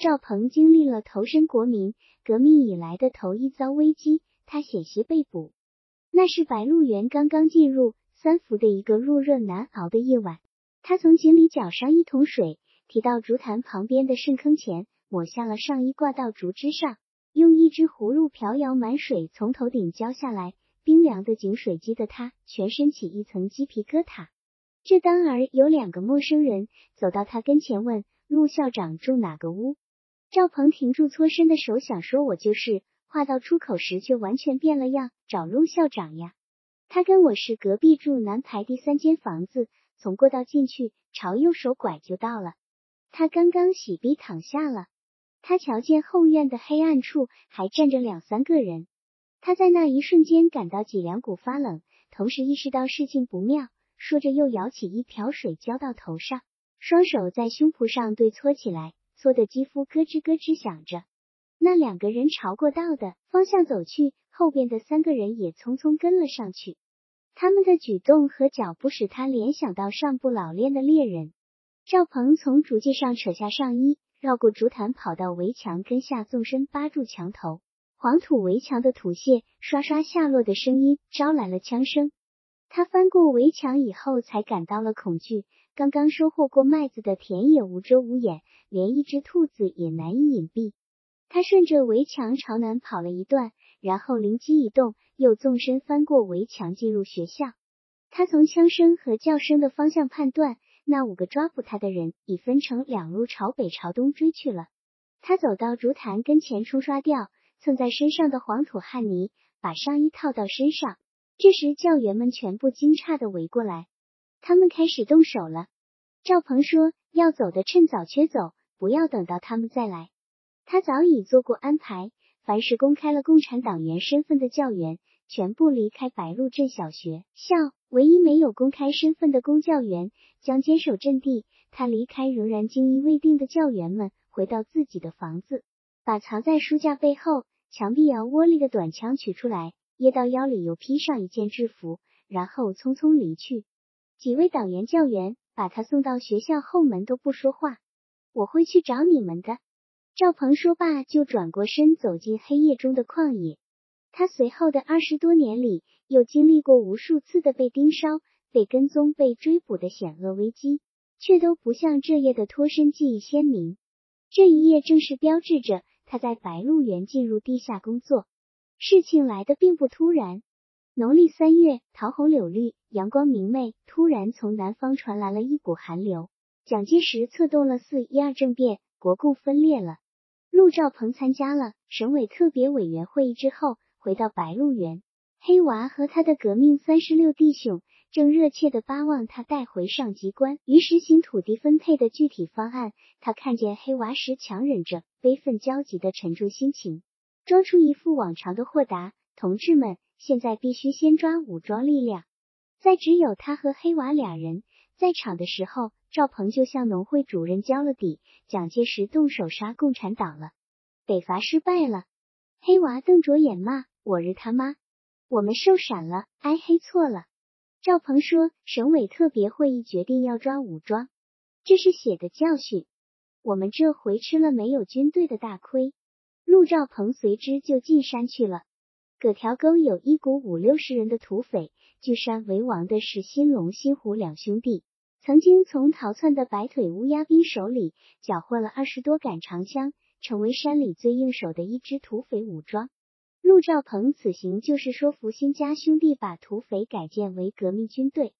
兆鹏经历了投身国民革命以来的头一遭危机，他险些被捕。那是白鹿原刚刚进入三伏的一个入热难熬的夜晚，他从井里舀上一桶水，提到竹坛旁边的深坑前，抹下了上衣，挂到竹枝上，用一只葫芦瓢舀满水，从头顶浇下来。冰凉的井水激得他全身起一层鸡皮疙瘩。这当儿有两个陌生人走到他跟前，问陆校长住哪个屋。赵鹏停住搓身的手，想说我就是。话到出口时，却完全变了样，找陆校长呀。他跟我是隔壁住南排第三间房子，从过道进去，朝右手拐就到了。他刚刚洗逼躺下了，他瞧见后院的黑暗处还站着两三个人。他在那一瞬间感到脊梁骨发冷，同时意识到事情不妙，说着又舀起一瓢水浇到头上，双手在胸脯上对搓起来，搓的肌肤咯吱咯吱响着。那两个人朝过道的方向走去，后边的三个人也匆匆跟了上去。他们的举动和脚步使他联想到上不老练的猎人。赵鹏从竹架上扯下上衣，绕过竹坛，跑到围墙跟下，纵身扒住墙头。黄土围墙的土屑刷刷下落的声音招来了枪声。他翻过围墙以后，才感到了恐惧。刚刚收获过麦子的田野无遮无掩，连一只兔子也难以隐蔽。他顺着围墙朝南跑了一段，然后灵机一动，又纵身翻过围墙进入学校。他从枪声和叫声的方向判断，那五个抓捕他的人已分成两路朝北朝东追去了。他走到竹坛跟前，冲刷掉蹭在身上的黄土汗泥，把上衣套到身上。这时教员们全部惊诧的围过来，他们开始动手了。赵鹏说：“要走的趁早缺走，不要等到他们再来。”他早已做过安排，凡是公开了共产党员身份的教员，全部离开白鹿镇小学校；唯一没有公开身份的公教员将坚守阵地。他离开仍然惊疑未定的教员们，回到自己的房子，把藏在书架背后墙壁摇窝里的短枪取出来，掖到腰里，又披上一件制服，然后匆匆离去。几位党员教员把他送到学校后门，都不说话。我会去找你们的。赵鹏说罢，就转过身走进黑夜中的旷野。他随后的二十多年里，又经历过无数次的被盯梢、被跟踪、被追捕的险恶危机，却都不像这夜的脱身记忆鲜明。这一夜正是标志着他在白鹿原进入地下工作。事情来的并不突然。农历三月，桃红柳绿，阳光明媚，突然从南方传来了一股寒流。蒋介石策动了四一二政变，国共分裂了。陆兆鹏参加了省委特别委员会议之后，回到白鹿原。黑娃和他的革命三十六弟兄正热切的巴望他带回上级官于实行土地分配的具体方案。他看见黑娃时，强忍着悲愤焦急的沉重心情，装出一副往常的豁达。同志们，现在必须先抓武装力量。在只有他和黑娃俩人在场的时候。赵鹏就向农会主任交了底，蒋介石动手杀共产党了，北伐失败了。黑娃瞪着眼骂：“我日他妈！我们受闪了，挨黑错了。”赵鹏说：“省委特别会议决定要抓武装，这是血的教训。我们这回吃了没有军队的大亏。”陆兆鹏随之就进山去了。葛条沟有一股五六十人的土匪，据山为王的是新龙、新虎两兄弟。曾经从逃窜的白腿乌鸦兵手里缴获了二十多杆长枪，成为山里最应手的一支土匪武装。陆兆鹏此行就是说服新家兄弟把土匪改建为革命军队。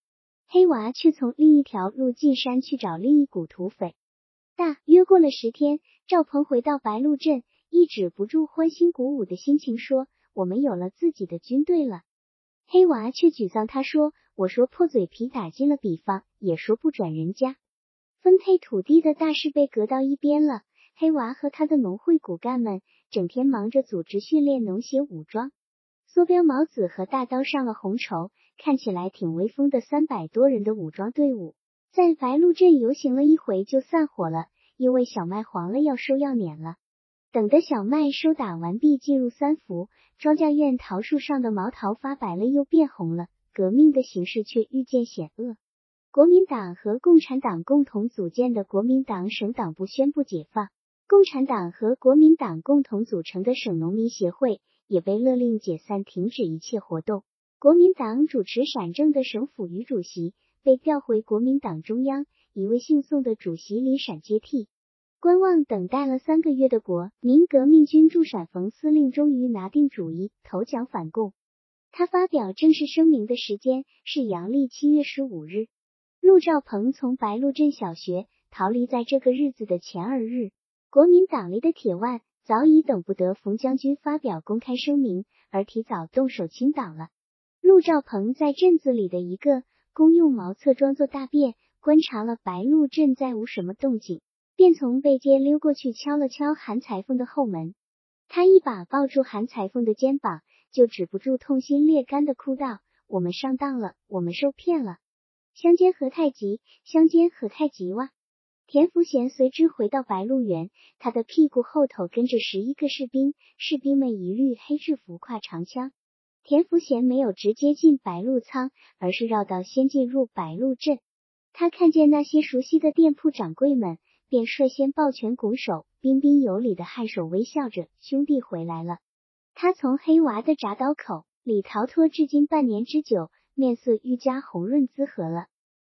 黑娃却从另一条路进山去找另一股土匪。大约过了十天，赵鹏回到白鹿镇，抑制不住欢欣鼓舞的心情，说：“我们有了自己的军队了。”黑娃却沮丧，他说：“我说破嘴皮打进了比方，也说不转人家。分配土地的大事被搁到一边了。黑娃和他的农会骨干们整天忙着组织训练农协武装。梭标毛子和大刀上了红绸，看起来挺威风的三百多人的武装队伍，在白鹿镇游行了一回就散伙了，因为小麦黄了，要收要碾了。”等的小麦收打完毕，进入三伏，庄稼院桃树上的毛桃发白了又变红了，革命的形势却愈见险恶。国民党和共产党共同组建的国民党省党部宣布解放，共产党和国民党共同组成的省农民协会也被勒令解散，停止一切活动。国民党主持陕政的省府与主席被调回国民党中央，一位姓宋的主席李陕接替。观望等待了三个月的国民革命军驻陕冯司令终于拿定主意，投降反共。他发表正式声明的时间是阳历七月十五日。陆兆鹏从白鹿镇小学逃离，在这个日子的前二日。国民党里的铁腕早已等不得冯将军发表公开声明，而提早动手清党了。陆兆鹏在镇子里的一个公用茅厕装作大便，观察了白鹿镇再无什么动静，便从背街溜过去敲了敲韩裁缝的后门。他一把抱住韩裁缝的肩膀，就止不住痛心裂肝的哭道：“我们上当了，我们受骗了！乡间何太急，乡间何太急哇！”田福贤随之回到白鹿原，他的屁股后头跟着十一个士兵，士兵们一律黑制服、挎长枪。田福贤没有直接进白鹿仓，而是绕道先进入白鹿镇。他看见那些熟悉的店铺掌柜们，便率先抱拳拱手，彬彬有礼的颔首微笑着：“兄弟回来了。”他从黑娃的铡刀口里逃脱至今半年之久，面色愈加红润滋和了。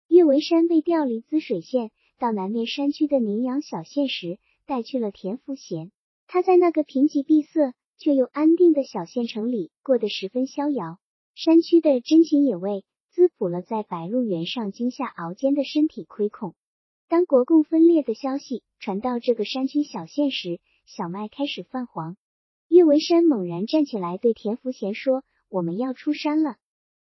岳维山被调离滋水县。到南面山区的宁阳小县时，带去了田福贤。他在那个贫瘠闭塞却又安定的小县城里过得十分逍遥。山区的珍禽野味滋补了在白鹿原上惊吓熬煎的身体亏空。当国共分裂的消息传到这个山区小县时，小麦开始泛黄。岳维山猛然站起来，对田福贤说：“我们要出山了。”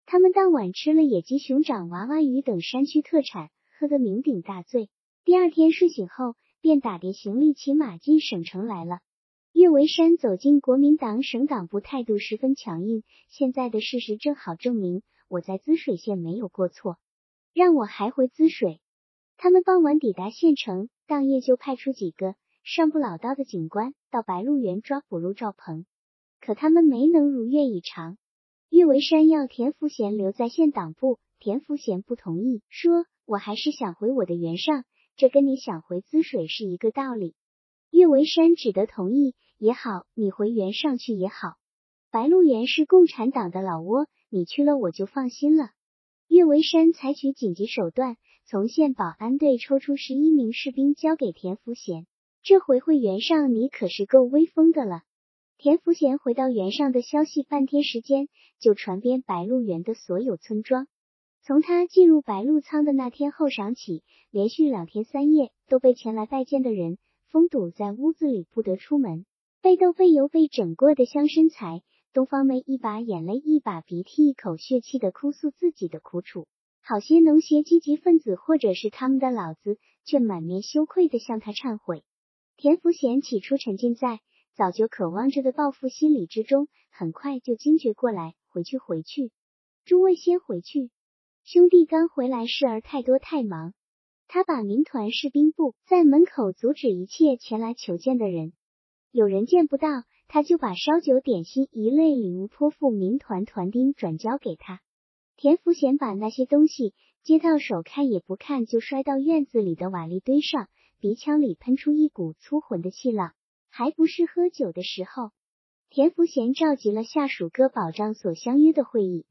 他们当晚吃了野鸡、熊掌、娃娃鱼等山区特产，喝得酩酊大醉。第二天睡醒后，便打点行李，骑马进省城来了。岳维山走进国民党省党部，态度十分强硬。现在的事实正好证明，我在滋水县没有过错，让我还回滋水。他们傍晚抵达县城，当夜就派出几个上不老道的警官到白鹿原抓捕鹿兆鹏，可他们没能如愿以偿。岳维山要田福贤留在县党部，田福贤不同意，说我还是想回我的原上。这跟你想回滋水是一个道理。岳维山只得同意，也好，你回原上去也好。白鹿原是共产党的老窝，你去了我就放心了。岳维山采取紧急手段，从县保安队抽出十一名士兵交给田福贤。这回回原上，你可是够威风的了。田福贤回到原上的消息，半天时间就传遍白鹿原的所有村庄。从他进入白鹿仓的那天后晌起，连续两天三夜都被前来拜见的人封堵在屋子里，不得出门。被斗被油被整过的乡绅才，东方妹一把眼泪一把鼻涕一口血气的哭诉自己的苦楚。好些农协积极分子或者是他们的老子，却满面羞愧的向他忏悔。田福贤起初沉浸在早就渴望着的报复心理之中，很快就惊觉过来，回去回去，诸位先回去。兄弟刚回来，事儿太多太忙。他把民团士兵部在门口阻止一切前来求见的人。有人见不到，他就把烧酒点心一类礼物托付民团团丁转交给他。田福贤把那些东西接到手，看也不看，就摔到院子里的瓦砾堆上，鼻腔里喷出一股粗浑的气浪。还不是喝酒的时候。田福贤召集了下属各保障所相约的会议，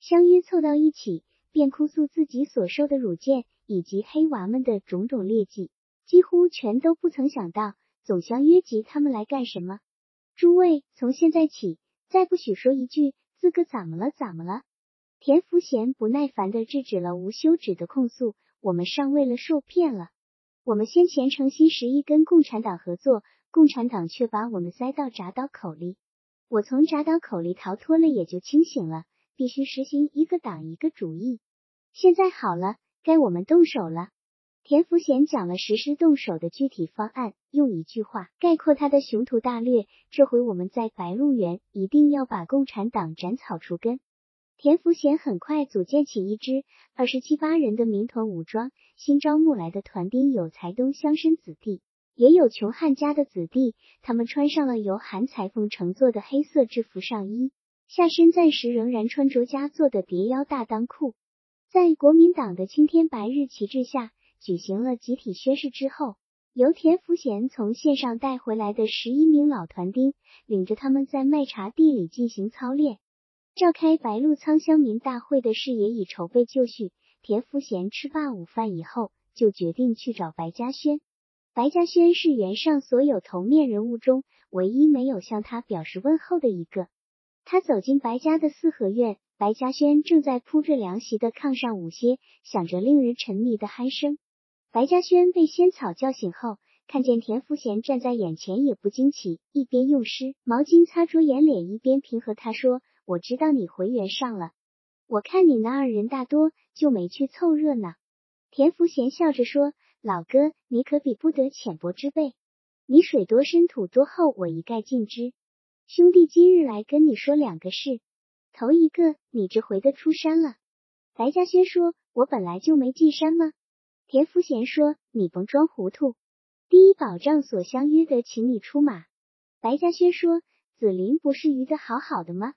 相约凑到一起。便哭诉自己所受的辱谏，以及黑娃们的种种劣迹，几乎全都不曾想到总相约集他们来干什么。诸位，从现在起，再不许说一句“自个怎么了，怎么了”。田福贤不耐烦的制止了无休止的控诉。我们上为了受骗了，我们先前诚心实意跟共产党合作，共产党却把我们塞到铡刀口里。我从铡刀口里逃脱了，也就清醒了。必须实行一个党一个主义。现在好了，该我们动手了。田福贤讲了实施动手的具体方案，用一句话概括他的雄图大略：这回我们在白鹿原一定要把共产党斩草除根。田福贤很快组建起一支二十七八人的民团武装，新招募来的团丁有财东乡绅子弟，也有穷汉家的子弟。他们穿上了由韩裁缝乘坐的黑色制服上衣。下身暂时仍然穿着家做的叠腰大裆裤，在国民党的青天白日旗帜下举行了集体宣誓之后，由田福贤从县上带回来的十一名老团丁，领着他们在麦茶地里进行操练。召开白鹿仓乡民大会的事也已筹备就绪。田福贤吃罢午饭以后，就决定去找白嘉轩。白嘉轩是原上所有头面人物中唯一没有向他表示问候的一个。他走进白家的四合院，白嘉轩正在铺着凉席的炕上午歇，想着令人沉迷的鼾声。白嘉轩被仙草叫醒后，看见田福贤站在眼前，也不惊奇，一边用湿毛巾擦着眼脸，一边平和他说：“我知道你回原上了，我看你那二人大多，就没去凑热闹。”田福贤笑着说：“老哥，你可比不得浅薄之辈，你水多深土多厚，我一概尽知。兄弟今日来跟你说两个事，头一个，你这回的出山了。”白嘉轩说：“我本来就没进山吗？”田福贤说：“你甭装糊涂，第一保障所相约的，请你出马。”白嘉轩说：“子林不是鱼的好好的吗？”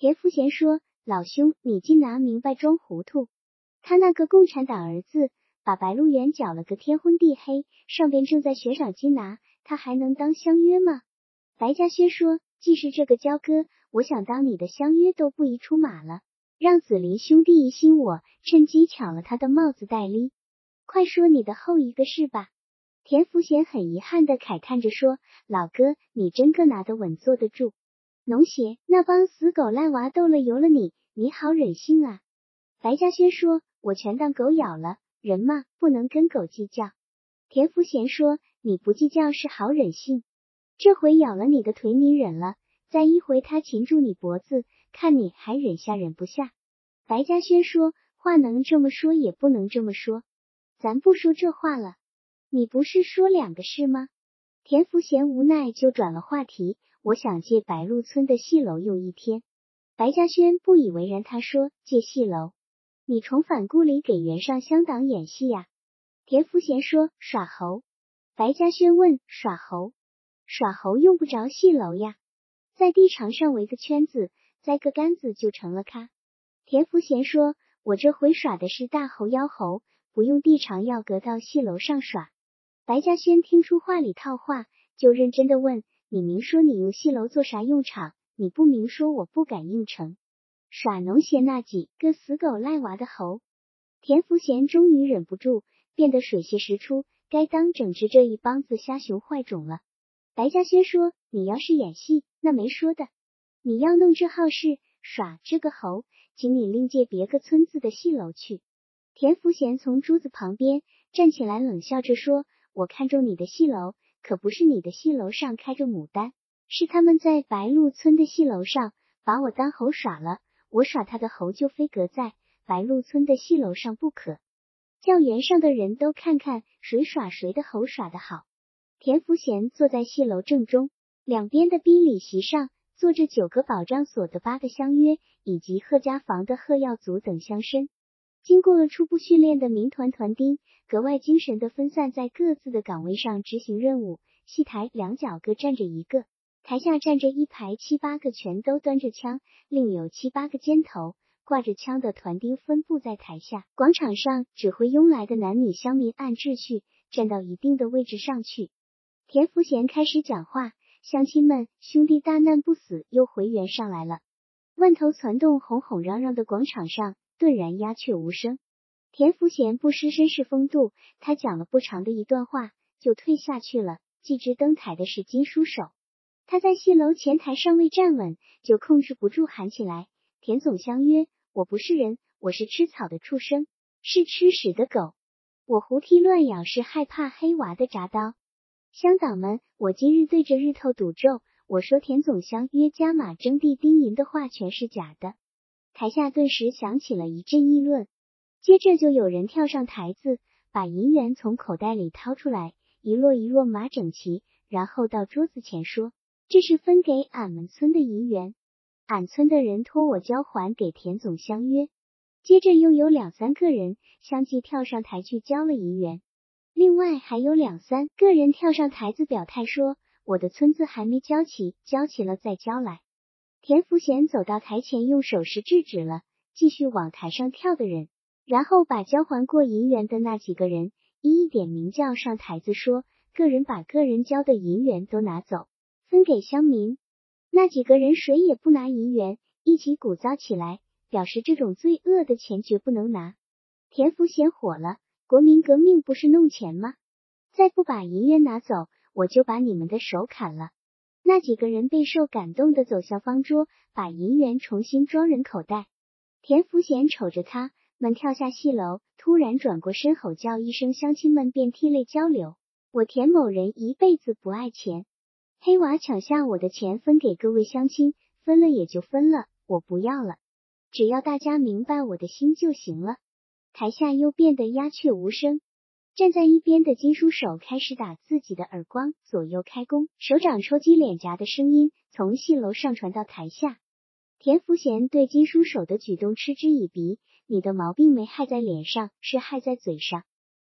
田福贤说：“老兄，你竟拿明白装糊涂。他那个共产党儿子把白鹿原搅了个天昏地黑，上边正在悬赏金拿，他还能当相约吗？”白嘉轩说：“既是这个交割，我想当你的相约都不宜出马了，让子林兄弟疑心我，趁机抢了他的帽子戴笠。”快说你的后一个事吧。田福贤很遗憾的慨叹着说：“老哥，你真个拿得稳，坐得住。农协那帮死狗赖娃斗了由了你，你好忍性啊！”白嘉轩说：“我全当狗咬了，人嘛不能跟狗计较。”田福贤说：“你不计较是好忍性，这回咬了你的腿你忍了，再一回他擒住你脖子，看你还忍下忍不下。”白嘉轩说：“话能这么说，也不能这么说。”咱不说这话了，你不是说两个事吗？田福贤无奈就转了话题，我想借白鹿村的戏楼用一天。白嘉轩不以为然，他说借戏楼，你重返故里给袁尚乡党演戏呀？田福贤说耍猴。白嘉轩问耍猴？耍猴用不着戏楼呀，在地场上围个圈子，栽个杆子就成了咖。田福贤说，我这回耍的是大猴妖猴。不用地场，要隔到戏楼上耍。白嘉轩听出话里套话，就认真的问：“你明说你用戏楼做啥用场？你不明说，我不敢应承。耍农闲那几个死狗赖娃的猴。”田福贤终于忍不住，变得水泄石出，该当整治这一帮子瞎熊坏种了。白嘉轩说：“你要是演戏，那没说的；你要弄这好事，耍这个猴，请你另借别个村子的戏楼去。”田福贤从桌子旁边站起来，冷笑着说：“我看中你的戏楼，可不是你的戏楼上开着牡丹，是他们在白鹿村的戏楼上把我当猴耍了。我耍他的猴，就非隔在白鹿村的戏楼上不可。叫园上的人都看看谁耍谁的猴耍得好。”田福贤坐在戏楼正中，两边的宾礼席上坐着九个保障所的八个乡约，以及贺家房的贺耀祖等乡绅。经过了初步训练的民团团丁，格外精神的分散在各自的岗位上执行任务。戏台两角各站着一个，台下站着一排七八个，全都端着枪，另有七八个肩头挂着枪的团丁分布在台下。广场上指挥拥来的男女乡民按秩序站到一定的位置上去。田福贤开始讲话：“乡亲们，兄弟大难不死，又回原上来了。”万头攒动，哄哄嚷嚷的广场上。顿然鸦雀无声。田福贤不失绅士风度，他讲了不长的一段话，就退下去了。继之登台的是金书手，他在戏楼前台尚未站稳，就控制不住喊起来：“田总相约，我不是人，我是吃草的畜生，是吃屎的狗。我胡踢乱咬，是害怕黑娃的铡刀。乡党们，我今日对着日头赌咒，我说田总相约加马征地丁银的话全是假的。”台下顿时响起了一阵议论，接着就有人跳上台子，把银元从口袋里掏出来，一摞一摞码整齐，然后到桌子前说：“这是分给俺们村的银元，俺村的人托我交还给田总相约。”接着又有两三个人相继跳上台去交了银元，另外还有两三个人跳上台子表态说：“我的村子还没交齐，交齐了再交来。”田福贤走到台前，用手势制止了继续往台上跳的人，然后把交还过银元的那几个人一一点名叫上台子，说：“个人把个人交的银元都拿走，分给乡民。那几个人谁也不拿银元，一起鼓噪起来，表示这种罪恶的钱绝不能拿。田福贤火了，国民革命不是弄钱吗？再不把银元拿走，我就把你们的手砍了。那几个人备受感动的走向方桌，把银元重新装人口袋。田福贤瞅着他们跳下戏楼，突然转过身吼叫一声，乡亲们便涕泪交流。我田某人一辈子不爱钱，黑娃抢下我的钱分给各位乡亲，分了也就分了，我不要了，只要大家明白我的心就行了。台下又变得鸦雀无声。站在一边的金书手开始打自己的耳光，左右开弓，手掌抽击脸颊的声音从戏楼上传到台下。田福贤对金书手的举动嗤之以鼻：“你的毛病没害在脸上，是害在嘴上。”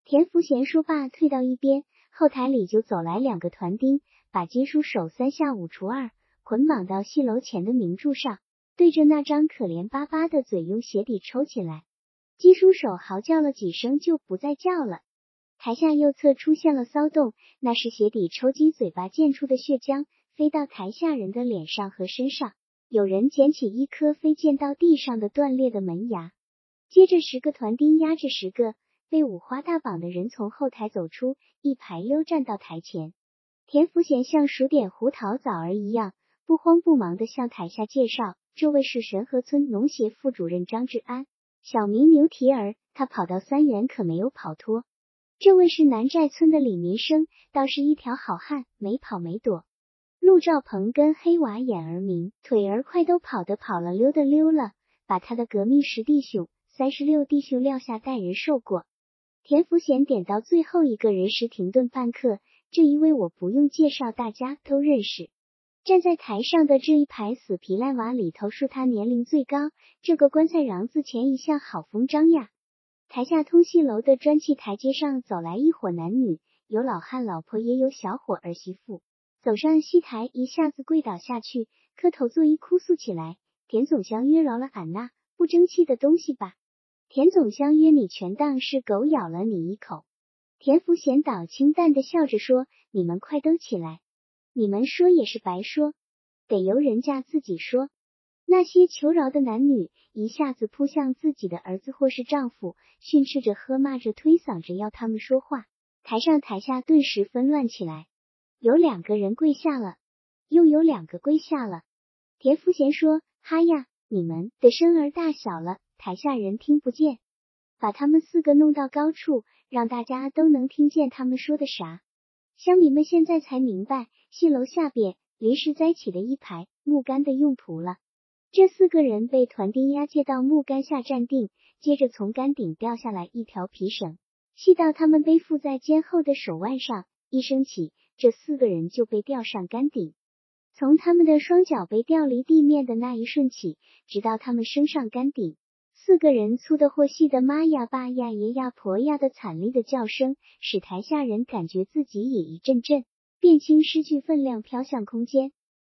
田福贤说罢，退到一边，后台里就走来两个团丁，把金书手三下五除二捆绑到戏楼前的名柱上，对着那张可怜巴巴的嘴用鞋底抽起来。金书手嚎叫了几声，就不再叫了。台下右侧出现了骚动，那是鞋底抽击嘴巴溅出的血浆，飞到台下人的脸上和身上。有人捡起一颗飞溅到地上的断裂的门牙，接着十个团丁压着十个被五花大绑的人从后台走出，一排溜站到台前。田福贤像数点胡桃枣儿一样，不慌不忙地向台下介绍：“这位是神河村农协副主任张志安，小名牛蹄儿，他跑到三元可没有跑脱。”这位是南寨村的李民生，倒是一条好汉，没跑没躲。陆兆鹏跟黑娃眼儿明，腿儿快，都跑的跑了，溜的溜了，把他的革命十弟兄、三十六弟兄撂下带人受过。田福贤点到最后一个人时停顿半刻，这一位我不用介绍，大家都认识。站在台上的这一排死皮赖娃里头，数他年龄最高。这个棺材瓤子前一向好风张呀。台下通戏楼的砖砌台阶上走来一伙男女，有老汉老婆，也有小伙儿媳妇。走上戏台，一下子跪倒下去，磕头作揖，哭诉起来：“田总相约饶了俺那不争气的东西吧！”田总相约你全当是狗咬了你一口。田福贤倒清淡的笑着说：“你们快都起来，你们说也是白说，得由人家自己说。”那些求饶的男女一下子扑向自己的儿子或是丈夫，训斥着、喝骂着、推搡着要他们说话。台上台下顿时纷乱起来，有两个人跪下了，又有两个跪下了。田福贤说：“哈呀，你们的声儿大小了，台下人听不见，把他们四个弄到高处，让大家都能听见他们说的啥。”乡民们现在才明白，戏楼下边临时栽起的一排木杆的用途了。这四个人被团丁押解到木杆下站定，接着从杆顶掉下来一条皮绳，系到他们背负在肩后的手腕上。一升起，这四个人就被吊上杆顶。从他们的双脚被吊离地面的那一瞬起，直到他们升上杆顶，四个人粗的或细的妈呀、爸呀、爷呀、婆呀的惨厉的叫声，使台下人感觉自己也一阵阵变轻，失去分量，飘向空间。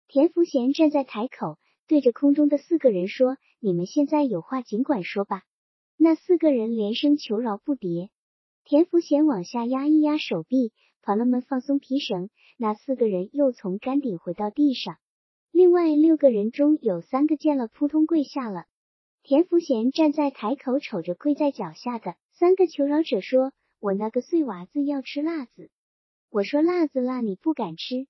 田福贤站在台口。对着空中的四个人说：“你们现在有话尽管说吧。”那四个人连声求饶不迭。田福贤往下压一压手臂，团了们放松皮绳。那四个人又从杆顶回到地上。另外六个人中有三个见了，扑通跪下了。田福贤站在台口，瞅着跪在脚下的三个求饶者说：“我那个碎娃子要吃辣子，我说辣子辣，你不敢吃。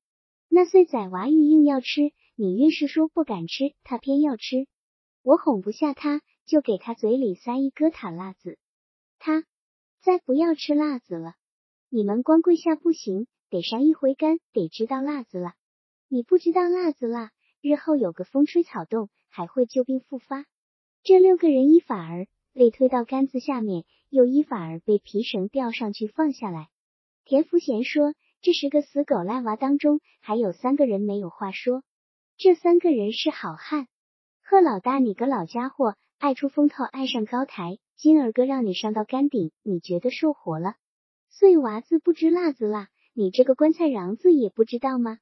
那碎崽娃玉硬要吃。”你越是说不敢吃，他偏要吃。我哄不下他，就给他嘴里塞一疙瘩辣子。他再不要吃辣子了。你们光跪下不行，得上一回杆，得知道辣子了。你不知道辣子了，日后有个风吹草动，还会旧病复发。这六个人依法儿被推到杆子下面，又依法儿被皮绳吊上去放下来。田福贤说：“这十个死狗赖娃当中，还有三个人没有话说。”这三个人是好汉，贺老大，你个老家伙，爱出风头，爱上高台。金儿哥让你上到杆顶，你觉得受活了？碎娃子不知辣子辣，你这个棺材瓤子也不知道吗？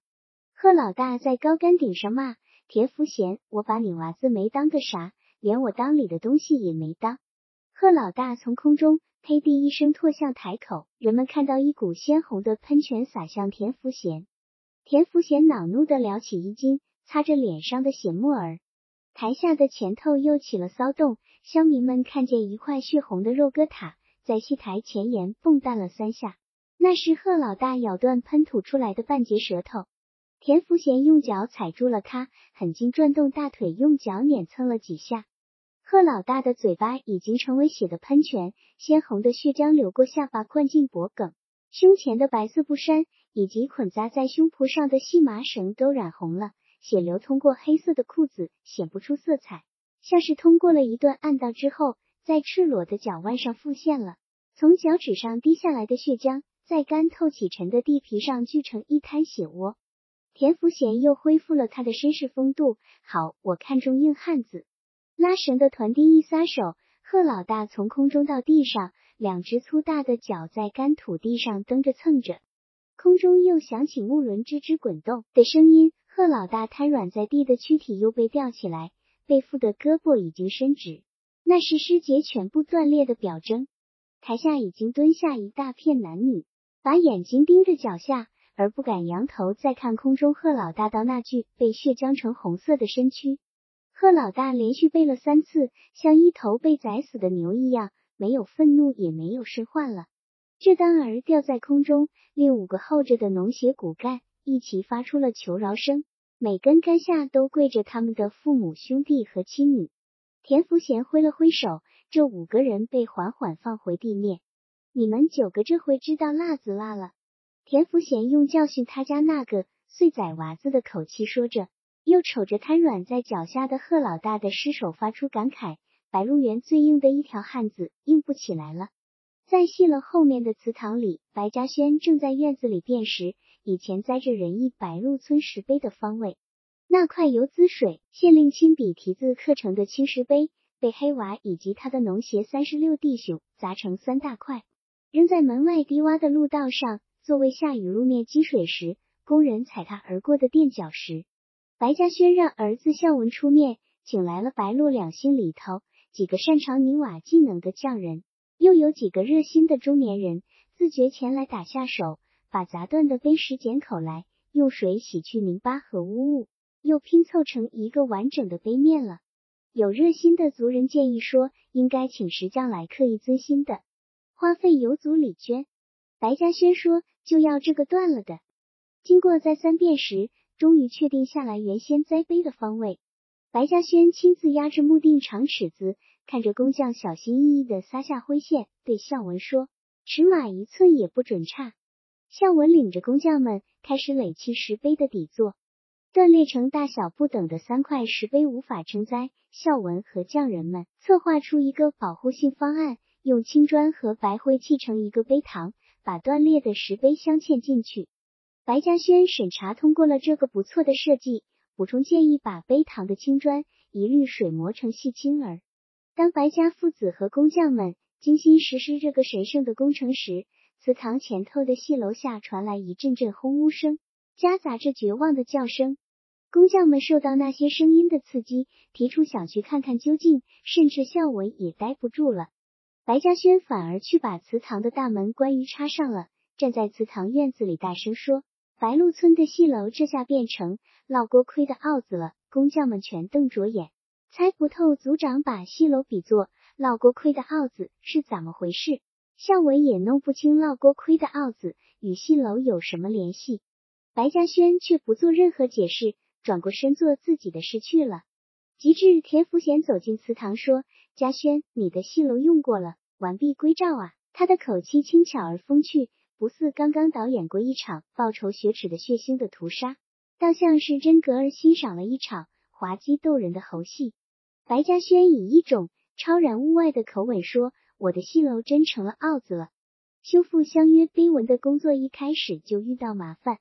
贺老大在高杆顶上骂田福贤，我把你娃子没当个啥，连我当里的东西也没当。贺老大从空中呸地一声唾向台口，人们看到一股鲜红的喷泉洒向田福贤。田福贤恼怒的撩起衣襟，擦着脸上的血沫儿。台下的前头又起了骚动，乡民们看见一块血红的肉疙瘩在戏台前沿蹦跶了三下，那是贺老大咬断喷吐出来的半截舌头。田福贤用脚踩住了他，狠劲转动大腿，用脚碾蹭了几下。贺老大的嘴巴已经成为血的喷泉，鲜红的血浆流过下巴，灌进脖颈，胸前的白色布衫以及捆扎在胸脯上的细麻绳都染红了，血流通过黑色的裤子，显不出色彩，像是通过了一段暗道之后，在赤裸的脚腕上复现了。从脚趾上滴下来的血浆，在干透起尘的地皮上聚成一滩血窝。田福贤又恢复了他的绅士风度。好，我看中硬汉子。拉绳的团丁一撒手，贺老大从空中到地上，两只粗大的脚在干土地上蹬着蹭着，空中又响起木轮吱吱滚动的声音。贺老大瘫软在地的躯体又被吊起来，背负的胳膊已经伸直，那是尸节全部断裂的表征。台下已经蹲下一大片男女，把眼睛盯着脚下，而不敢仰头再看空中贺老大到那具被血浆成红色的身躯。贺老大连续背了三次，像一头被宰死的牛一样，没有愤怒，也没有身患了。这当儿吊在空中，另五个候着的脓血骨干一起发出了求饶声，每根杆下都跪着他们的父母、兄弟和妻女。田福贤挥了挥手，这五个人被缓缓放回地面。你们九个这回知道辣子辣了。田福贤用教训他家那个碎崽娃子的口气说着。又瞅着瘫软在脚下的贺老大的尸首，发出感慨：白鹿原最硬的一条汉子，硬不起来了。在戏楼后面的祠堂里，白嘉轩正在院子里辨识以前栽着仁义白鹿村石碑的方位。那块由滋水县令亲笔题字刻成的青石碑，被黑娃以及他的农协三十六弟兄砸成三大块，扔在门外低洼的路道上，作为下雨路面积水时工人踩踏而过的垫脚石。白嘉轩让儿子孝文出面，请来了白鹿两星里头几个擅长泥瓦技能的匠人，又有几个热心的中年人，自觉前来打下手，把砸断的碑石捡口来，用水洗去泥巴和污物，又拼凑成一个完整的碑面了。有热心的族人建议说，应该请石匠来刻一尊新的，花费有足礼捐。白嘉轩说，就要这个断了的。经过再三辨识。终于确定下来原先栽碑的方位，白嘉轩亲自压制木锭长尺子，看着工匠小心翼翼的撒下灰线，对孝文说：“尺码一寸也不准差。”孝文领着工匠们开始垒砌石碑的底座，断裂成大小不等的三块石碑无法承载。孝文和匠人们策划出一个保护性方案，用青砖和白灰砌成一个碑堂，把断裂的石碑镶嵌进去。白嘉轩审查通过了这个不错的设计，补充建议把碑堂的青砖一律水磨成细青儿。当白家父子和工匠们精心实施这个神圣的工程时，祠堂前头的戏楼下传来一阵阵轰呜声，夹杂着绝望的叫声。工匠们受到那些声音的刺激，提出想去看看究竟，甚至孝文也待不住了。白嘉轩反而去把祠堂的大门关于插上了，站在祠堂院子里大声说。白鹿村的戏楼这下变成烙锅盔的鏊子了，工匠们全瞪着眼，猜不透族长把戏楼比作烙锅盔的鏊子是怎么回事。向文也弄不清烙锅盔的奥子与戏楼有什么联系。白嘉轩却不做任何解释，转过身做自己的事去了。及至田福贤走进祠堂，说：“嘉轩，你的戏楼用过了，完璧归赵啊。”他的口气轻巧而风趣。不似刚刚导演过一场报仇雪耻的血腥的屠杀，倒像是真格儿欣赏了一场滑稽逗人的猴戏。白嘉轩以一种超然物外的口吻说：“我的戏楼真成了奥子了。修复相约碑文的工作一开始就遇到麻烦，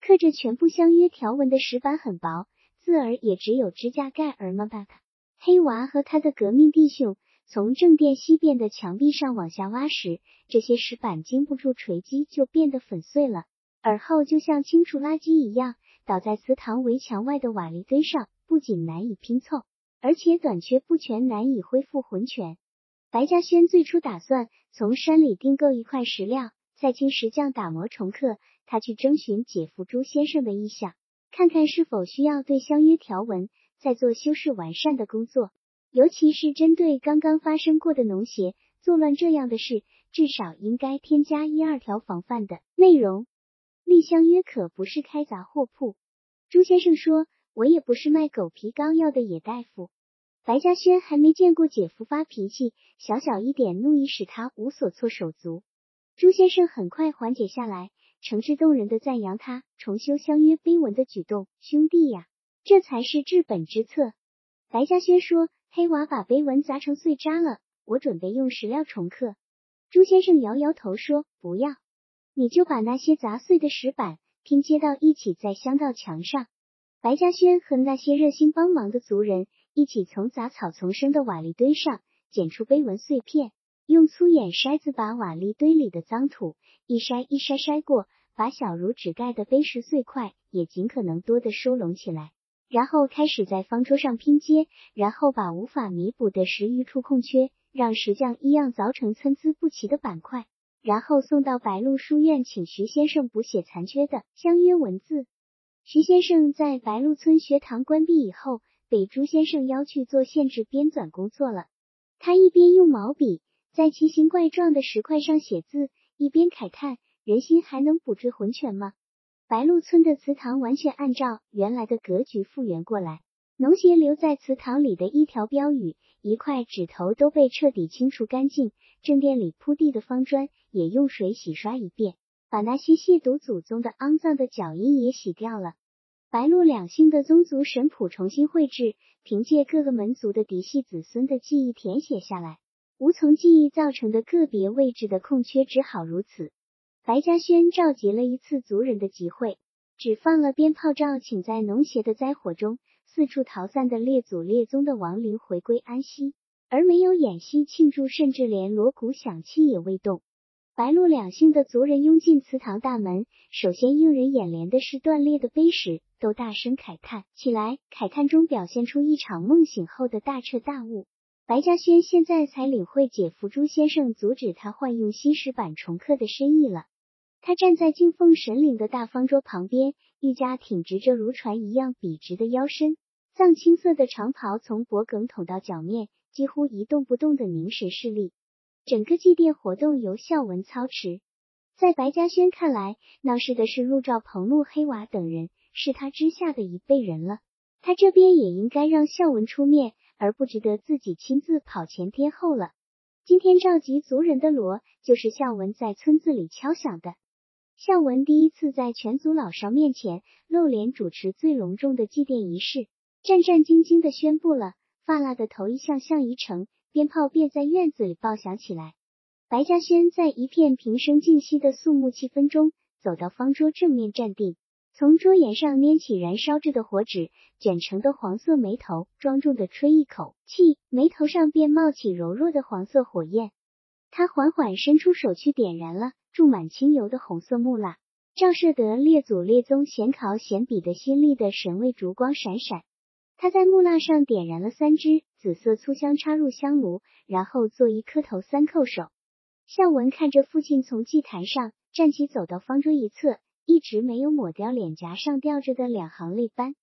刻着全部相约条文的石板很薄，字儿也只有指甲盖儿么大。黑娃和他的革命弟兄。”从正殿西边的墙壁上往下挖时，这些石板经不住锤击，就变得粉碎了。而后就像清除垃圾一样，倒在祠堂围墙外的瓦砾堆上，不仅难以拼凑，而且短缺不全，难以恢复浑全。白嘉轩最初打算从山里订购一块石料，再经石匠打磨重刻。他去征询姐夫朱先生的意向，看看是否需要对相约条文再做修饰完善的工作，尤其是针对刚刚发生过的农协作乱这样的事，至少应该添加一二条防范的内容。立相约可不是开杂货铺。朱先生说：“我也不是卖狗皮膏药的野大夫。”白嘉轩还没见过姐夫发脾气，小小一点怒意使他无所措手足。朱先生很快缓解下来，诚挚动人的赞扬他重修相约碑文的举动。兄弟呀，这才是治本之策。白嘉轩说：“黑娃把碑文砸成碎渣了，我准备用石料重刻。”朱先生摇摇头说：“不要，你就把那些砸碎的石板拼接到一起，再镶到墙上。”白嘉轩和那些热心帮忙的族人。一起从杂草丛生的瓦砾堆上捡出碑文碎片，用粗眼筛子把瓦砾堆里的脏土一筛一筛筛过，把小如指盖的碑石碎块也尽可能多的收拢起来，然后开始在方桌上拼接，然后把无法弥补的十余处空缺，让石匠一样凿成参差不齐的板块，然后送到白鹿书院，请徐先生补写残缺的相约文字。徐先生在白鹿村学堂关闭以后。被朱先生邀去做限制编纂工作了。他一边用毛笔在奇形怪状的石块上写字，一边慨叹：人心还能补缀浑泉吗？白鹿村的祠堂完全按照原来的格局复原过来。农协留在祠堂里的一条标语、一块纸头都被彻底清除干净，正殿里铺地的方砖也用水洗刷一遍，把那些亵渎祖宗的肮脏的脚印也洗掉了。白鹿两姓的宗族神谱重新绘制，凭借各个门族的嫡系子孙的记忆填写下来。无从记忆造成的个别位置的空缺只好如此。白嘉轩召集了一次族人的集会，只放了鞭炮照，请在农协的灾火中四处逃散的列祖列宗的亡灵回归安息，而没有演戏庆祝，甚至连锣鼓响器也未动。白鹿两姓的族人拥进祠堂大门，首先映人眼帘的是断裂的碑石。都大声慨叹起来，慨叹中表现出一场梦醒后的大彻大悟。白嘉轩现在才领会姐夫朱先生阻止他换用新石板重刻的深意了。他站在敬奉神灵的大方桌旁边，愈加挺直着如船一样笔直的腰身，藏青色的长袍从脖梗捅到脚面，几乎一动不动的凝神视力。整个祭奠活动由孝文操持。在白嘉轩看来，闹事的是陆兆鹏、陆黑娃等人。是他之下的一辈人了，他这边也应该让孝文出面，而不值得自己亲自跑前贴后了。今天召集族人的锣，就是孝文在村子里敲响的。孝文第一次在全族老少面前露脸主持最隆重的祭奠仪式，战战兢兢的宣布了发蜡的头一项项仪成，鞭炮便在院子里爆响起来。白嘉轩在一片平生静息的肃穆气氛中，走到方桌正面站定。从桌沿上拈起燃烧着的火纸，卷成的黄色眉头，庄重的吹一口气，眉头上便冒起柔弱的黄色火焰。他缓缓伸出手去点燃了注满清油的红色木蜡，照射得列祖列宗显考显笔的心力的神位烛光闪闪。他在木蜡上点燃了三支紫色粗香，插入香炉，然后做一磕头三叩首。孝文看着父亲从祭坛上站起，走到方桌一侧。一直没有抹掉脸颊上吊着的两行泪斑。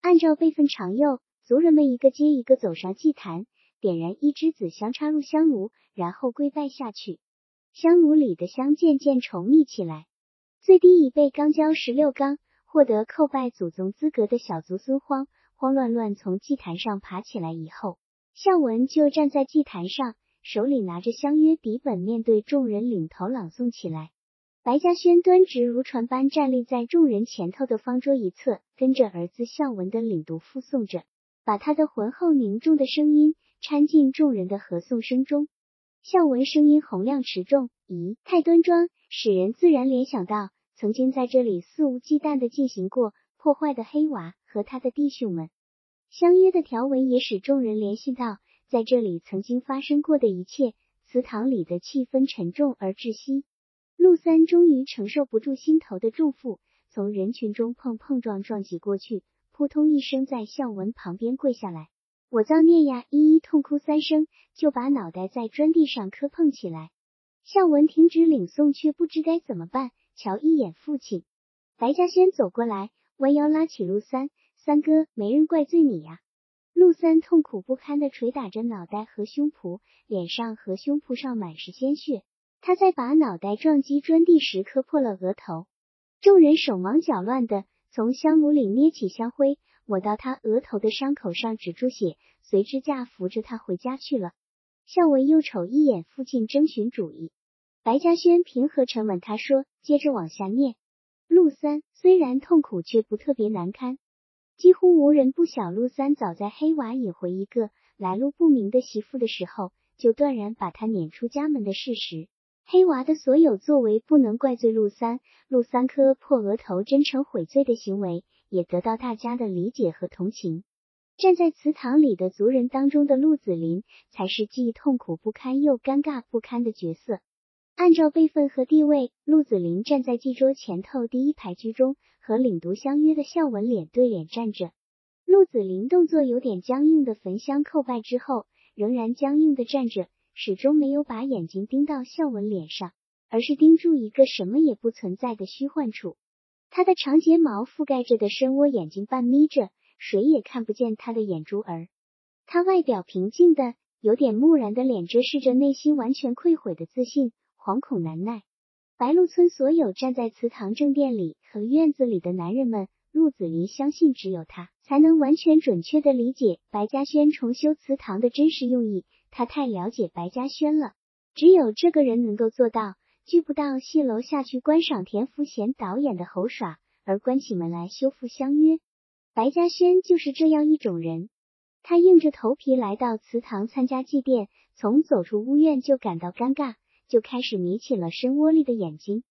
按照辈分长幼，族人们一个接一个走上祭坛，点燃一支紫香，插入香炉，然后跪拜下去。香炉里的香渐渐稠密起来。最低一辈刚交十六纲，获得叩拜祖宗资格的小族孙荒慌乱乱从祭坛上爬起来以后，孝文就站在祭坛上，手里拿着相约笔本，面对众人领头朗诵起来。白嘉轩端直如船般站立在众人前头的方桌一侧，跟着儿子孝文的领读附诵着，把他的浑厚凝重的声音掺进众人的合诵声中。孝文声音洪亮持重，仪态端庄，使人自然联想到曾经在这里肆无忌惮的进行过破坏的黑娃和他的弟兄们。相约的条文也使众人联系到在这里曾经发生过的一切。祠堂里的气氛沉重而窒息。陆三终于承受不住心头的重负，从人群中碰碰撞撞挤过去，扑通一声在孝文旁边跪下来。我造孽呀！一一痛哭三声，就把脑袋在砖地上磕碰起来。孝文停止领送，却不知该怎么办。瞧一眼父亲，白嘉轩走过来，弯腰拉起陆三：“三哥，没人怪罪你呀。”陆三痛苦不堪的捶打着脑袋和胸脯，脸上和胸脯上满是鲜血。他在把脑袋撞击砖地时磕破了额头。众人手忙脚乱的从香炉里捏起香灰，抹到他额头的伤口上止住血，随之架扶着他回家去了。孝文又瞅一眼父亲，征询主意。白嘉轩平和沉稳，他说：“接着往下念。”陆三虽然痛苦，却不特别难堪。几乎无人不晓，陆三早在黑娃引回一个来路不明的媳妇的时候，就断然把他撵出家门的事实。黑娃的所有作为不能怪罪陆三，陆三磕破额头真诚悔罪的行为，也得到大家的理解和同情。站在祠堂里的族人当中的陆子霖，才是既痛苦不堪又尴尬不堪的角色。按照辈分和地位，陆子霖站在祭桌前头第一排居中，和领读相约的孝文脸对脸站着。陆子霖动作有点僵硬的焚香叩拜之后，仍然僵硬的站着，始终没有把眼睛盯到孝文脸上，而是盯住一个什么也不存在的虚幻处。他的长睫毛覆盖着的深窝眼睛半眯着。谁也看不见他的眼珠儿，他外表平静的、有点木然的脸，遮饰着内心完全溃毁的自信，惶恐难耐。白鹿村所有站在祠堂正殿里和院子里的男人们，陆子霖相信只有他才能完全准确的理解白嘉轩重修祠堂的真实用意。他太了解白嘉轩了，只有这个人能够做到，拒不到戏楼下去观赏田福贤导演的猴耍，而关起门来修复相约。白嘉轩就是这样一种人，他硬着头皮来到祠堂参加祭奠，从走出屋院就感到尴尬，就开始眯起了深窝里的眼睛。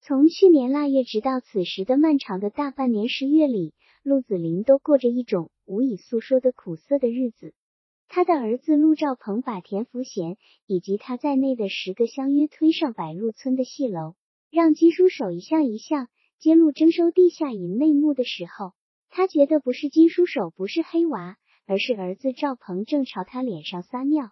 从去年腊月直到此时的漫长的大半年十月里，陆子霖都过着一种无以诉说的苦涩的日子。他的儿子陆兆鹏把田福贤以及他在内的十个相约推上白鹿村的戏楼，让金书手一项一项揭露征收地下银内幕的时候。他觉得不是金书手，不是黑娃，而是儿子赵鹏正朝他脸上撒尿。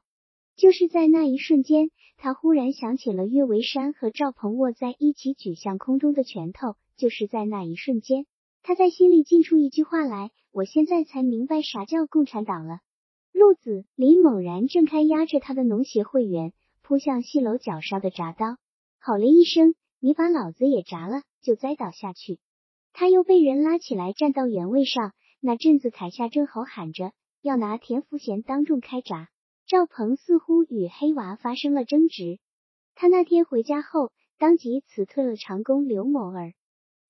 就是在那一瞬间，他忽然想起了岳维山和赵鹏握在一起举向空中的拳头。就是在那一瞬间，他在心里进出一句话来：我现在才明白啥叫共产党了。陆子霖猛然挣开压着他的农协会员，扑向戏楼脚上的铡刀，吼了一声：“你把老子也铡了！”就栽倒下去。他又被人拉起来，站到原位上。那阵子台下正吼喊着要拿田福贤当众开铡。赵鹏似乎与黑娃发生了争执。他那天回家后，当即辞退了长工刘某儿。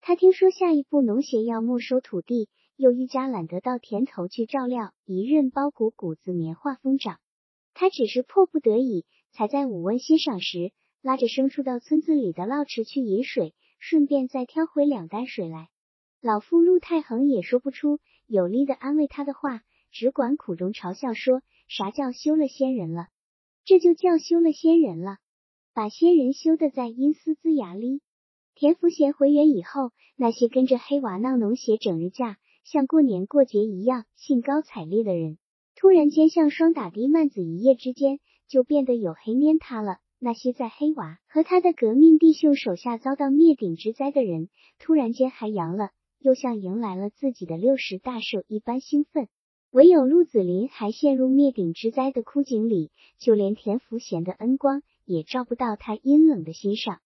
他听说下一步农协要没收土地，又愈加懒得到田头去照料，一任包谷谷子棉花疯长。他只是迫不得已，才在午温欣赏时，拉着牲畜到村子里的涝池去饮水，顺便再挑回两担水来。老夫陆太恒也说不出有力的安慰他的话，只管苦中嘲笑说：“啥叫修了仙人了？这就叫修了仙人了，把仙人修的在阴司龇牙哩。”田福贤回园以后，那些跟着黑娃闹农协整日架，像过年过节一样兴高采烈的人，突然间像霜打的幔子，一夜之间就变得黝黑蔫塌了。那些在黑娃和他的革命弟兄手下遭到灭顶之灾的人，突然间还阳了。又像迎来了自己的六十大寿一般兴奋，唯有陆子霖还陷入灭顶之灾的枯井里，就连田福贤的恩光也照不到他阴冷的心上。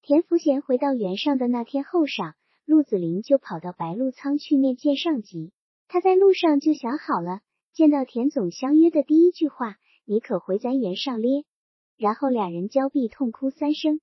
田福贤回到原上的那天后晌，陆子霖就跑到白鹿仓去面见上级。他在路上就想好了，见到田总相约的第一句话：“你可回咱原上咧。”然后俩人交臂痛哭三声。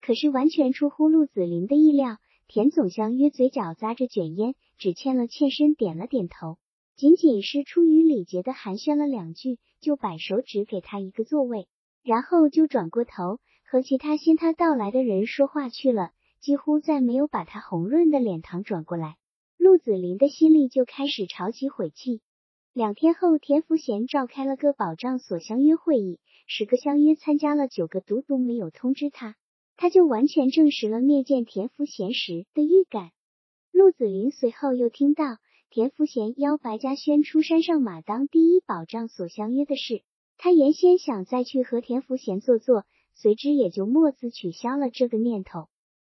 可是完全出乎陆子霖的意料。田总相约嘴角咂着卷烟，只欠了欠身，点了点头，仅仅是出于礼节的寒暄了两句，就摆手指给他一个座位，然后就转过头和其他先他到来的人说话去了，几乎再没有把他红润的脸庞转过来。陆子霖的心里就开始潮起悔气。两天后，田福贤召开了个保障所相约会议，十个相约参加了，九个独独没有通知他。他就完全证实了面见田福贤时的预感。陆子霖随后又听到田福贤邀白嘉轩出山上马当第一保障所相约的事，他原先想再去和田福贤坐坐，随之也就默自取消了这个念头。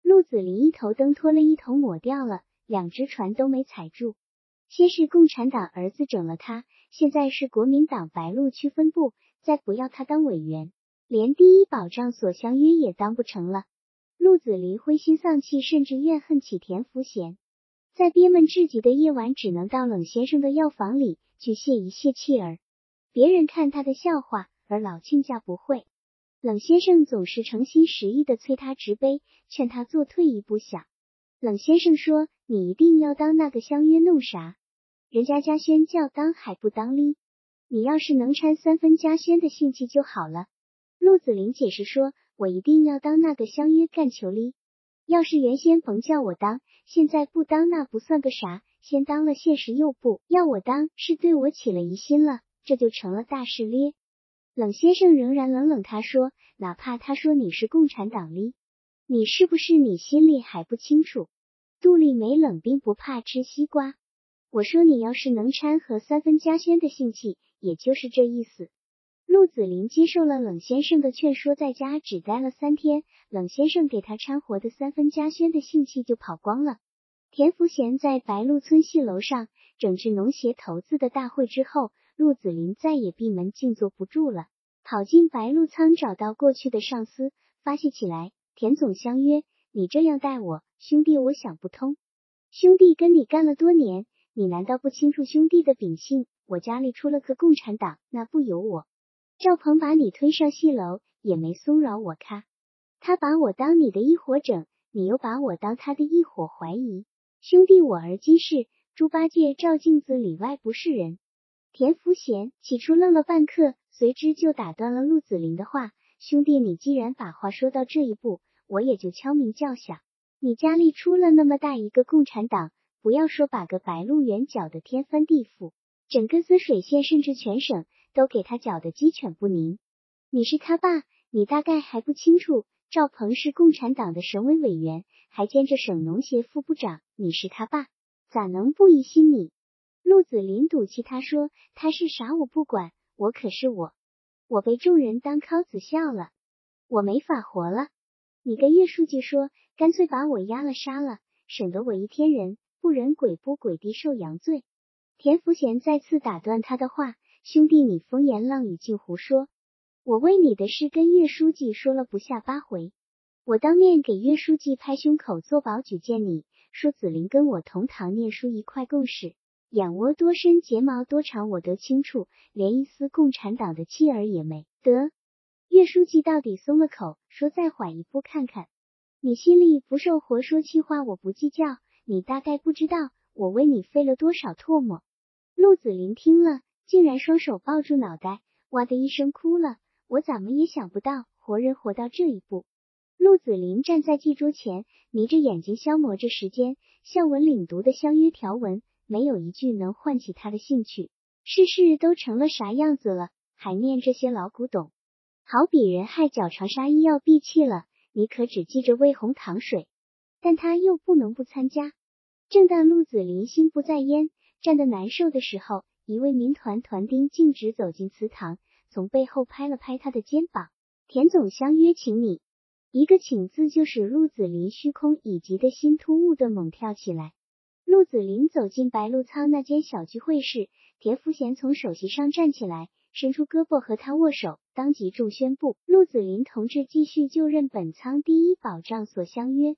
陆子霖一头灯脱了一头抹掉了，两只船都没踩住。先是共产党儿子整了他，现在是国民党白鹿区分部，再不要他当委员，连第一保障所相约也当不成了。陆子霖灰心丧气，甚至怨恨起田福贤。在憋闷至极的夜晚，只能到冷先生的药房里去泄一泄气儿。别人看他的笑话，而老亲家不会。冷先生总是诚心实意的催他执杯，劝他做退一步想。冷先生说：“你一定要当那个相约弄啥？人家嘉轩叫当还不当哩？你要是能掺三分嘉轩的性气就好了。”陆子霖解释说：“我一定要当那个相约干球哩。要是原先甭叫我当，现在不当那不算个啥。先当了，现实又不要我当，是对我起了疑心了。”这就成了大事咧。冷先生仍然冷冷他说：“哪怕他说你是共产党哩，你是不是你心里还不清楚？肚里没冷冰不怕吃西瓜。我说你要是能掺和三分家轩的性气，也就是这意思。”陆子霖接受了冷先生的劝说，在家只待了三天，冷先生给他掺和的三分家轩的性气就跑光了。田福贤在白鹿村戏楼上整治农协头子的大会之后。陆子霖再也闭门静坐不住了，跑进白鹿仓，找到过去的上司，发泄起来。田总相约，你这样待我，兄弟，我想不通。兄弟跟你干了多年，你难道不清楚兄弟的秉性？我家里出了个共产党，那不由我。赵鹏把你推上戏楼，也没松饶我咖。他把我当你的一伙整，你又把我当他的一伙怀疑。兄弟，我而今是猪八戒照镜子里外不是人。田福贤起初愣了半刻，随之就打断了陆子霖的话：“兄弟，你既然把话说到这一步，我也就敲明叫响。你家里出了那么大一个共产党，不要说把个白鹿原搅得天翻地覆，整个滋水县甚至全省都给他搅得鸡犬不宁。你是他爸，你大概还不清楚，赵鹏是共产党的省委委员，还兼着省农协副部长。你是他爸，咋能不疑心你？”陆子霖赌气，他说：“他是啥我不管，我可是我，我被众人当尻子笑了，我没法活了。你跟岳书记说，干脆把我压了杀了，省得我一天人不人鬼不鬼地受洋罪。”田福贤再次打断他的话：“兄弟，你风言浪语尽胡说！我为你的事跟岳书记说了不下八回，我当面给岳书记拍胸口做保举荐你，说子林跟我同堂念书，一块共事。”眼窝多深，睫毛多长，我都清楚，连一丝共产党的气儿也没得。岳书记到底松了口，说再缓一步看看。你心里不受活说气话，我不计较。你大概不知道，我为你费了多少唾沫。陆子霖听了，竟然双手抱住脑袋，哇的一声哭了。我怎么也想不到，活人活到这一步。陆子霖站在祭桌前，眯着眼睛消磨着时间，向文领读的相约条文。没有一句能唤起他的兴趣，世事都成了啥样子了，还念这些老古董？好比人害脚长沙医药闭气了，你可只记着喂红糖水，但他又不能不参加。正当陆子霖心不在焉，站得难受的时候，一位民团团丁径直走进祠堂，从背后拍了拍他的肩膀：“田总相约，请你。”一个“请”字，就使陆子霖虚空以及的心突兀的猛跳起来。陆子霖走进白鹿仓那间小聚会室，田福贤从首席上站起来，伸出胳膊和他握手，当即众宣布：陆子霖同志继续就任本仓第一保障所相约。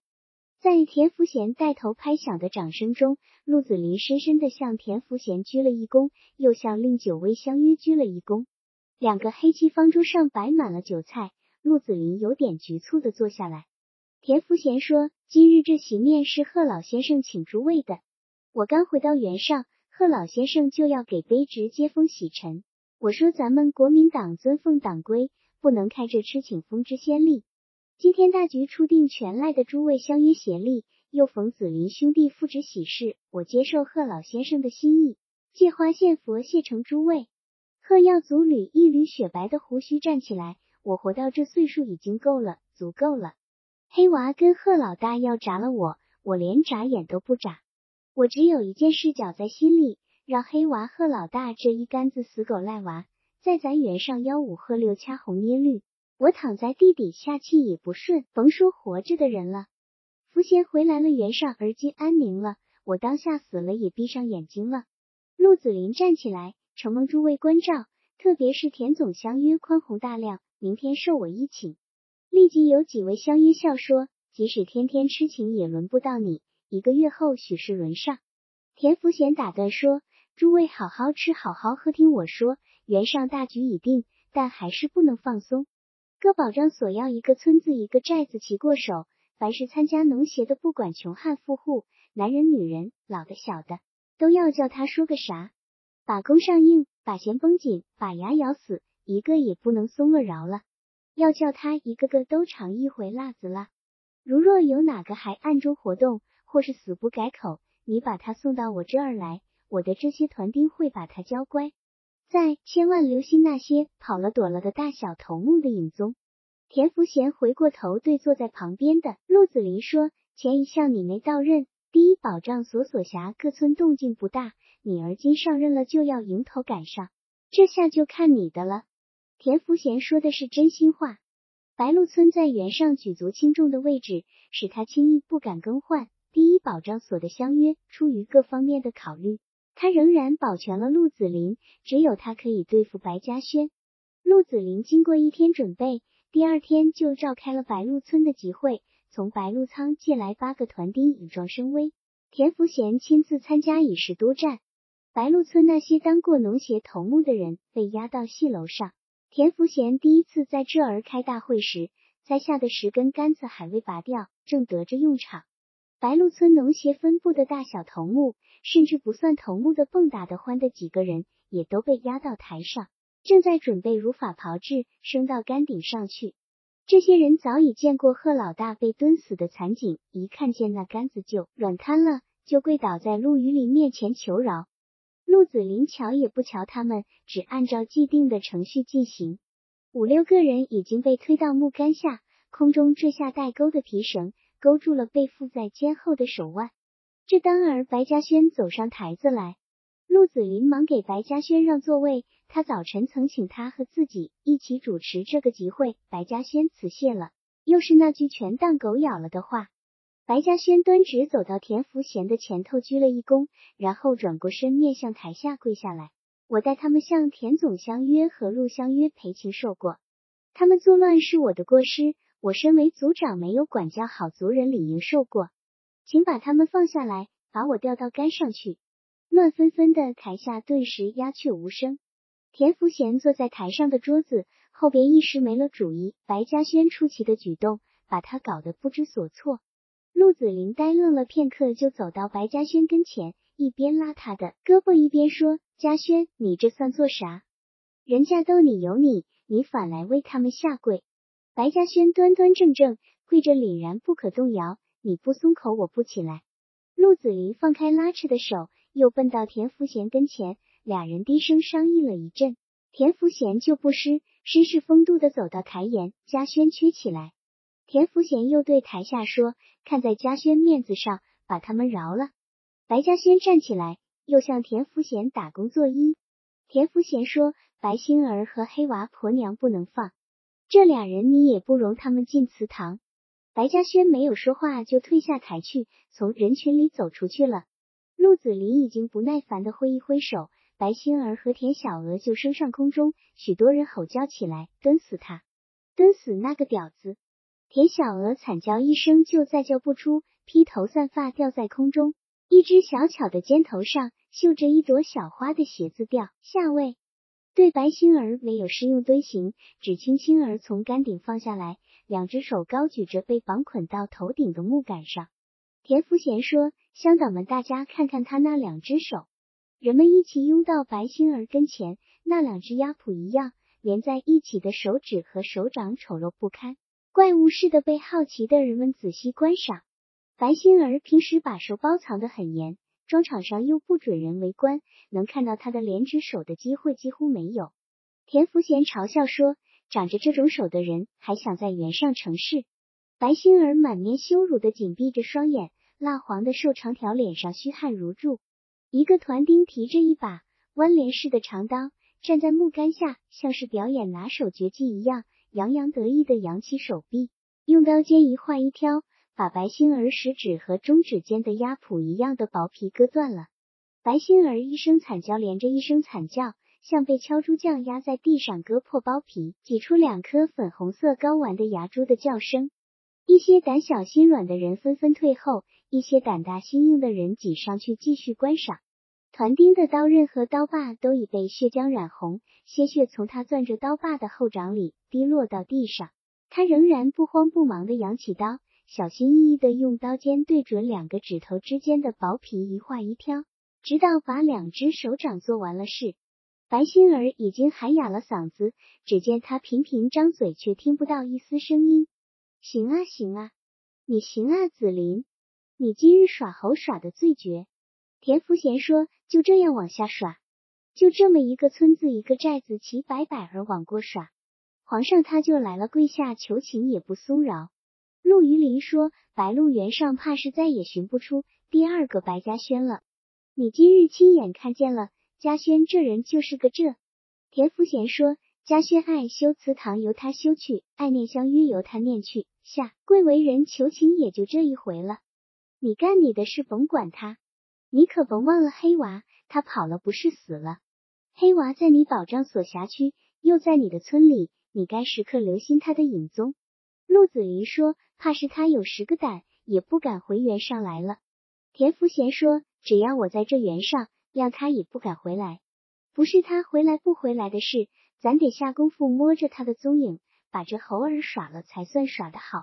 在田福贤带头拍响的掌声中，陆子霖深深地向田福贤鞠了一躬，又向令九位相约鞠了一躬。两个黑漆方桌上摆满了酒菜，陆子霖有点局促地坐下来。田福贤说：“今日这席面是贺老先生请诸位的。我刚回到原上，贺老先生就要给卑职接风洗尘。我说咱们国民党尊奉党规，不能开这吃请风之先例。今天大局初定，全赖的诸位相约协力，又逢子林兄弟复职喜事，我接受贺老先生的心意，借花献佛，谢成诸位。”贺耀祖捋一捋雪白的胡须，站起来：“我活到这岁数已经够了，足够了。”黑娃跟贺老大要铡了我，我连眨眼都不眨。我只有一件事搅在心里，让黑娃、贺老大这一杆子死狗赖娃，在咱原上吆五喝六掐红捏绿。我躺在地底下气也不顺，甭说活着的人了。福贤回来了，袁尚而今安宁了，我当下死了也闭上眼睛了。陆子霖站起来，承蒙诸位关照，特别是田总相约宽宏大量，明天受我一请。立即有几位相约笑说，即使天天痴情也轮不到你，一个月后许是轮上。田福贤打断说，诸位好好吃，好好喝，听我说，袁尚大局已定，但还是不能放松。各保障所要一个村子一个寨子齐过手，凡是参加农协的，不管穷汉富户，男人女人，老的小的，都要叫他说个啥，把弓上硬，把弦绷紧，把牙咬死，一个也不能松了饶了，要叫他一个个都尝一回辣子辣。如若有哪个还暗中活动，或是死不改口，你把他送到我这儿来，我的这些团丁会把他教乖。在千万留心那些跑了躲了的大小头目的影踪。田福贤回过头对坐在旁边的陆子霖说：“前一向你没到任，第一保障所所辖各村动静不大，你而今上任了，就要迎头赶上，这下就看你的了。”田福贤说的是真心话。白鹿村在原上举足轻重的位置，使他轻易不敢更换第一保障所的相约。出于各方面的考虑。他仍然保全了陆子霖，只有他可以对付白嘉轩。陆子霖经过一天准备，第二天就召开了白鹿村的集会，从白鹿仓借来八个团丁以壮声威。田福贤亲自参加以示督战。白鹿村那些当过农协头目的人被押到戏楼上。田福贤第一次在这儿开大会时，栽下的十根杆子还未拔掉，正得着用场。白鹿村农协分部的大小头目，甚至不算头目的蹦跶的欢的几个人，也都被押到台上，正在准备如法炮制，升到杆顶上去。这些人早已见过贺老大被蹲死的惨景，一看见那杆子就软瘫了，就跪倒在陆羽林面前求饶。陆子霖瞧也不瞧他们，只按照既定的程序进行。五六个人已经被推到木杆下，空中坠下带钩的皮绳。勾住了被缚在肩后的手腕。这当儿，白嘉轩走上台子来，陆子霖忙给白嘉轩让座位。他早晨曾请他和自己一起主持这个集会，白嘉轩辞谢了。又是那句全当狗咬了的话。白嘉轩端直走到田福贤的前头，鞠了一躬，然后转过身面向台下跪下来。我带他们向田总相约和陆相约赔情受过，他们作乱是我的过失。我身为族长，没有管教好族人，理应受过，请把他们放下来，把我调到杆上去。乱纷纷的台下顿时鸦雀无声。田福贤坐在台上的桌子后边，一时没了主意。白嘉轩出奇的举动，把他搞得不知所措。陆子霖呆愣了片刻，就走到白嘉轩跟前，一边拉他的胳膊，一边说：“嘉轩，你这算做啥？人家逗你有你，你反来为他们下跪。”白嘉轩端端正正跪着，凛然不可动摇。你不松口，我不起来。陆子霖放开拉扯的手，又奔到田福贤跟前，俩人低声商议了一阵。田福贤就不失绅士风度的走到台沿，嘉轩屈起来。田福贤又对台下说：“看在嘉轩面子上，把他们饶了。”白嘉轩站起来，又向田福贤打工作揖。田福贤说：“白星儿和黑娃婆娘不能放。”这俩人你也不容他们进祠堂。白嘉轩没有说话，就退下台去，从人群里走出去了。陆子霖已经不耐烦的挥一挥手，白星儿和田小娥就升上空中，许多人吼叫起来：“蹲死他！蹲死那个婊子！”田小娥惨叫一声，就再叫不出，披头散发掉在空中，一只小巧的肩头上绣着一朵小花的鞋子掉下位。对白心儿没有施用蹲行，只轻轻儿从杆顶放下来，两只手高举着被绑捆到头顶的木杆上。田福贤说：“乡党们，大家看看他那两只手。”人们一起拥到白心儿跟前，那两只鸭蹼一样连在一起的手指和手掌丑陋不堪，怪物似的被好奇的人们仔细观赏。白心儿平时把手包藏得很严。庄场上又不准人围观，能看到他的连只手的机会几乎没有。田福贤嘲笑说：“长着这种手的人，还想在原上成事？”白星儿满面羞辱的紧闭着双眼，蜡黄的瘦长条脸上虚汗如注。一个团丁提着一把弯镰式的长刀，站在木杆下，像是表演拿手绝技一样，洋洋得意的扬起手臂，用刀尖一划一挑，把白星儿食指和中指间的鸭蹼一样的薄皮割断了。白星儿一声惨叫，连着一声惨叫，像被敲猪匠压在地上割破包皮，挤出两颗粉红色睾丸的牙珠的叫声。一些胆小心软的人纷纷退后，一些胆大心硬的人挤上去继续观赏。团丁的刀刃和刀把都已被血浆染红，鲜血从他攥着刀把的后掌里滴落到地上。他仍然不慌不忙地扬起刀，小心翼翼地用刀尖对准两个指头之间的薄皮一划一挑。直到把两只手掌做完了事，白心儿已经喊哑了嗓子。只见他频频张嘴，却听不到一丝声音。行啊行啊，你行啊，紫菱，你今日耍猴耍的最绝。田福贤说：“就这样往下耍，就这么一个村子一个寨子，齐摆摆儿往过耍，皇上他就来了，跪下求情也不松饶。”陆于林说：“白鹿原上怕是再也寻不出第二个白嘉轩了。”你今日亲眼看见了，嘉轩这人就是个这。田福贤说：“嘉轩爱修祠堂，由他修去；爱念香约，由他念去。下贵为人求情，也就这一回了。你干你的事，甭管他。你可甭忘了黑娃，他跑了不是死了。黑娃在你保障所辖区，又在你的村里，你该时刻留心他的影踪。”陆子霖说：“怕是他有十个胆，也不敢回原上来了。”田福贤说。只要我在这原上，谅他也不敢回来。不是他回来不回来的事，咱得下功夫摸着他的踪影，把这猴儿耍了才算耍得好。